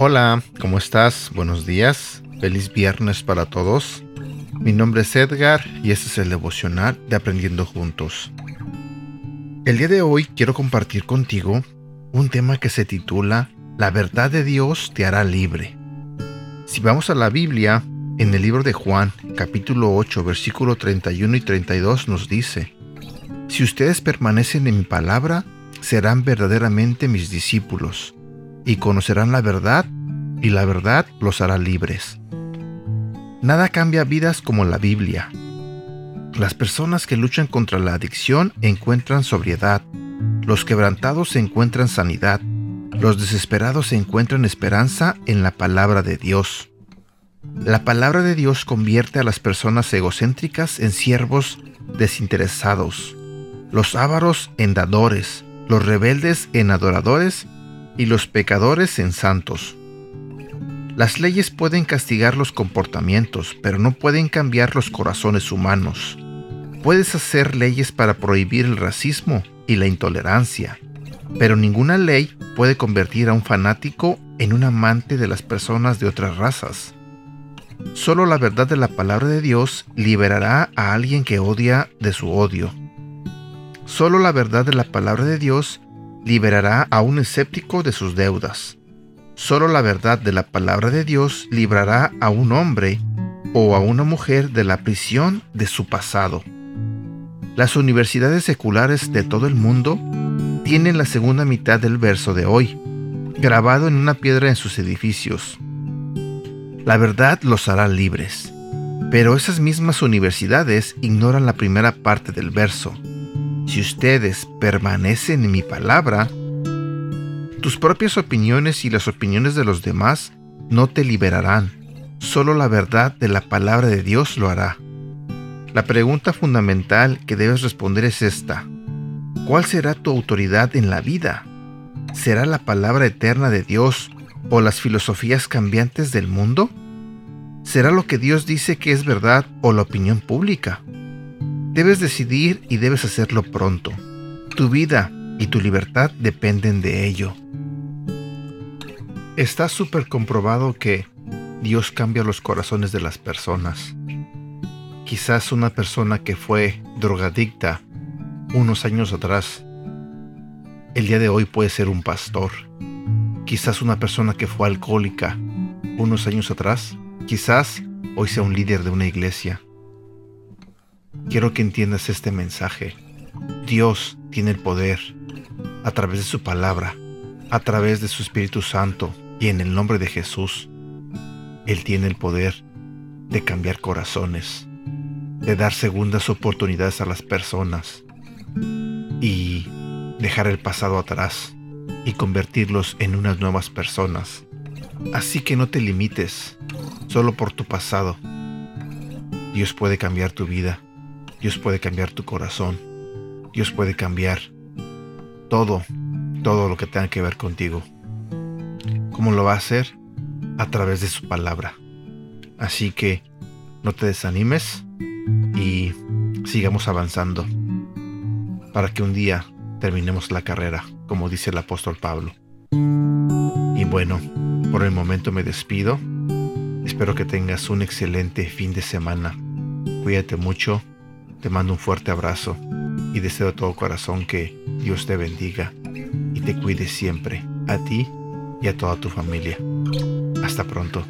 Hola, ¿cómo estás? Buenos días. Feliz viernes para todos. Mi nombre es Edgar y este es el devocional de Aprendiendo Juntos. El día de hoy quiero compartir contigo un tema que se titula La verdad de Dios te hará libre. Si vamos a la Biblia, en el libro de Juan, capítulo 8, versículo 31 y 32 nos dice, Si ustedes permanecen en mi palabra, serán verdaderamente mis discípulos, y conocerán la verdad, y la verdad los hará libres. Nada cambia vidas como la Biblia. Las personas que luchan contra la adicción encuentran sobriedad, los quebrantados encuentran sanidad, los desesperados encuentran esperanza en la palabra de Dios. La palabra de Dios convierte a las personas egocéntricas en siervos desinteresados, los ávaros en dadores, los rebeldes en adoradores y los pecadores en santos. Las leyes pueden castigar los comportamientos, pero no pueden cambiar los corazones humanos. Puedes hacer leyes para prohibir el racismo y la intolerancia, pero ninguna ley puede convertir a un fanático en un amante de las personas de otras razas. Solo la verdad de la palabra de Dios liberará a alguien que odia de su odio. Solo la verdad de la palabra de Dios liberará a un escéptico de sus deudas. Solo la verdad de la palabra de Dios librará a un hombre o a una mujer de la prisión de su pasado. Las universidades seculares de todo el mundo tienen la segunda mitad del verso de hoy, grabado en una piedra en sus edificios. La verdad los hará libres. Pero esas mismas universidades ignoran la primera parte del verso. Si ustedes permanecen en mi palabra, tus propias opiniones y las opiniones de los demás no te liberarán. Solo la verdad de la palabra de Dios lo hará. La pregunta fundamental que debes responder es esta. ¿Cuál será tu autoridad en la vida? ¿Será la palabra eterna de Dios o las filosofías cambiantes del mundo? ¿Será lo que Dios dice que es verdad o la opinión pública? Debes decidir y debes hacerlo pronto. Tu vida y tu libertad dependen de ello. Está súper comprobado que Dios cambia los corazones de las personas. Quizás una persona que fue drogadicta unos años atrás, el día de hoy puede ser un pastor. Quizás una persona que fue alcohólica unos años atrás, quizás hoy sea un líder de una iglesia. Quiero que entiendas este mensaje. Dios tiene el poder a través de su palabra, a través de su Espíritu Santo y en el nombre de Jesús. Él tiene el poder de cambiar corazones, de dar segundas oportunidades a las personas y dejar el pasado atrás y convertirlos en unas nuevas personas. Así que no te limites solo por tu pasado. Dios puede cambiar tu vida Dios puede cambiar tu corazón. Dios puede cambiar todo, todo lo que tenga que ver contigo. ¿Cómo lo va a hacer? A través de su palabra. Así que no te desanimes y sigamos avanzando para que un día terminemos la carrera, como dice el apóstol Pablo. Y bueno, por el momento me despido. Espero que tengas un excelente fin de semana. Cuídate mucho te mando un fuerte abrazo y deseo de todo corazón que Dios te bendiga y te cuide siempre, a ti y a toda tu familia. Hasta pronto.